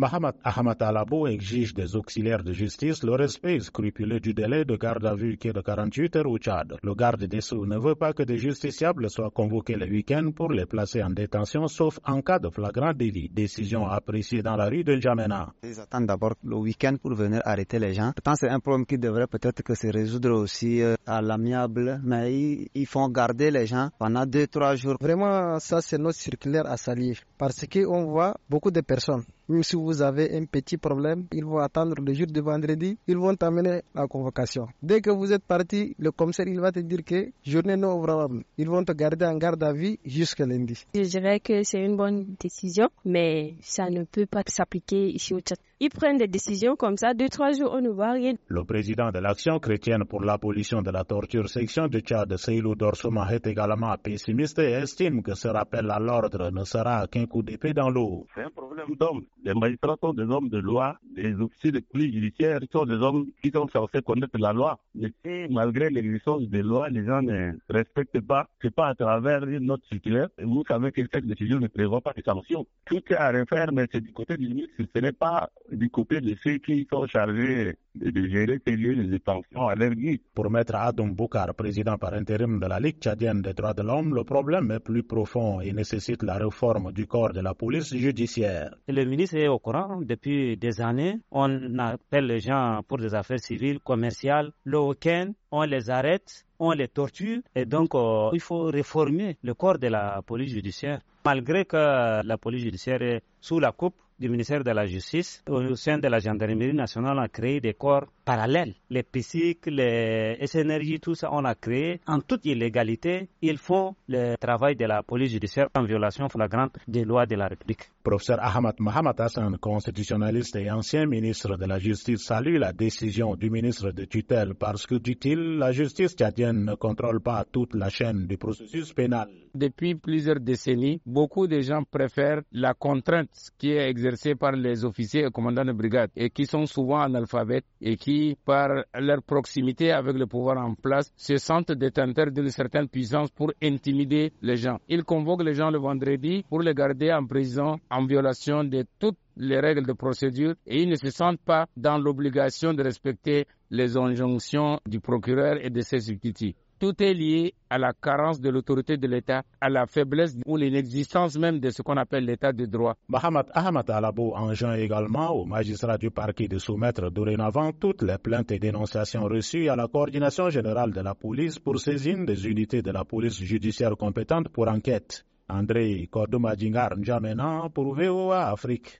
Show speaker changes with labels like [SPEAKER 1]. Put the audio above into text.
[SPEAKER 1] Mohamed Ahmad Alabo exige des auxiliaires de justice le respect scrupuleux du délai de garde à vue qui est de 48 heures au Tchad. Le garde des Sceaux ne veut pas que des justiciables soient convoqués le week-end pour les placer en détention, sauf en cas de flagrant délit. Décision appréciée dans la rue de N'Djamena.
[SPEAKER 2] Ils attendent d'abord le week-end pour venir arrêter les gens. Je pense que c'est un problème qui devrait peut-être que se résoudre aussi euh, à l'amiable, mais ils font garder les gens pendant deux, trois jours.
[SPEAKER 3] Vraiment, ça c'est notre circulaire à salir parce qu'on voit beaucoup de personnes même si vous avez un petit problème, ils vont attendre le jour de vendredi, ils vont t'amener la convocation. Dès que vous êtes parti, le commissaire il va te dire que journée non ouvrable. Ils vont te garder en garde à vie jusqu'à lundi.
[SPEAKER 4] Je dirais que c'est une bonne décision, mais ça ne peut pas s'appliquer ici au Tchad. Ils prennent des décisions comme ça, deux, trois jours, on ne voit rien.
[SPEAKER 1] Le président de l'Action chrétienne pour l'abolition de la torture section de Tchad, Seylou Dorsoma, est également pessimiste et estime que ce rappel à l'ordre ne sera qu'un coup d'épée dans l'eau.
[SPEAKER 5] C'est un problème d'homme. Les magistrats sont des hommes de loi, les officiers de police judiciaire sont des hommes qui sont censés connaître la loi. Mais si, malgré l'existence des lois, les gens ne respectent pas, c'est pas à travers notre circulaire. Vous savez que cette décision ne prévoit pas de sanctions. Tout est à refaire, mais c'est du côté du ministre, ce n'est pas du côté de ceux qui sont chargés de gérer ces lieux de détention à.
[SPEAKER 1] Pour Maître Adam Boukar, président par intérim de la Ligue tchadienne des droits de l'homme, le problème est plus profond et nécessite la réforme du corps de la police judiciaire.
[SPEAKER 6] Le ministre est au courant depuis des années. On appelle les gens pour des affaires civiles, commerciales. Le week-end, on les arrête, on les torture. Et donc, euh, il faut réformer le corps de la police judiciaire. Malgré que la police judiciaire est sous la coupe du ministère de la Justice, au sein de la gendarmerie nationale, on a créé des corps parallèles. Les PSIC, les SNRJ, tout ça, on a créé en toute illégalité. Ils font le travail de la police judiciaire en violation flagrante des lois de la République.
[SPEAKER 1] Professeur Ahmad Mohamed Hassan, constitutionnaliste et ancien ministre de la Justice, salue la décision du ministre de tutelle parce que, dit-il, la justice tchadienne ne contrôle pas toute la chaîne du processus pénal.
[SPEAKER 7] Depuis plusieurs décennies, beaucoup de gens préfèrent la contrainte qui est exercée par les officiers et commandants de brigade et qui sont souvent analphabètes et qui, par leur proximité avec le pouvoir en place, se sentent détenteurs d'une certaine puissance pour intimider les gens. Ils convoquent les gens le vendredi pour les garder en prison en violation de toutes les règles de procédure et ils ne se sentent pas dans l'obligation de respecter les injonctions du procureur et de ses substituts. Tout est lié à la carence de l'autorité de l'État, à la faiblesse ou l'inexistence même de ce qu'on appelle l'État de droit.
[SPEAKER 1] Mohamed Ahmad Alabo enjoint également aux magistrats du parquet de soumettre dorénavant toutes les plaintes et dénonciations reçues à la coordination générale de la police pour saisine des unités de la police judiciaire compétente pour enquête. André Kodoumadjingar N'Djamena pour VOA Afrique.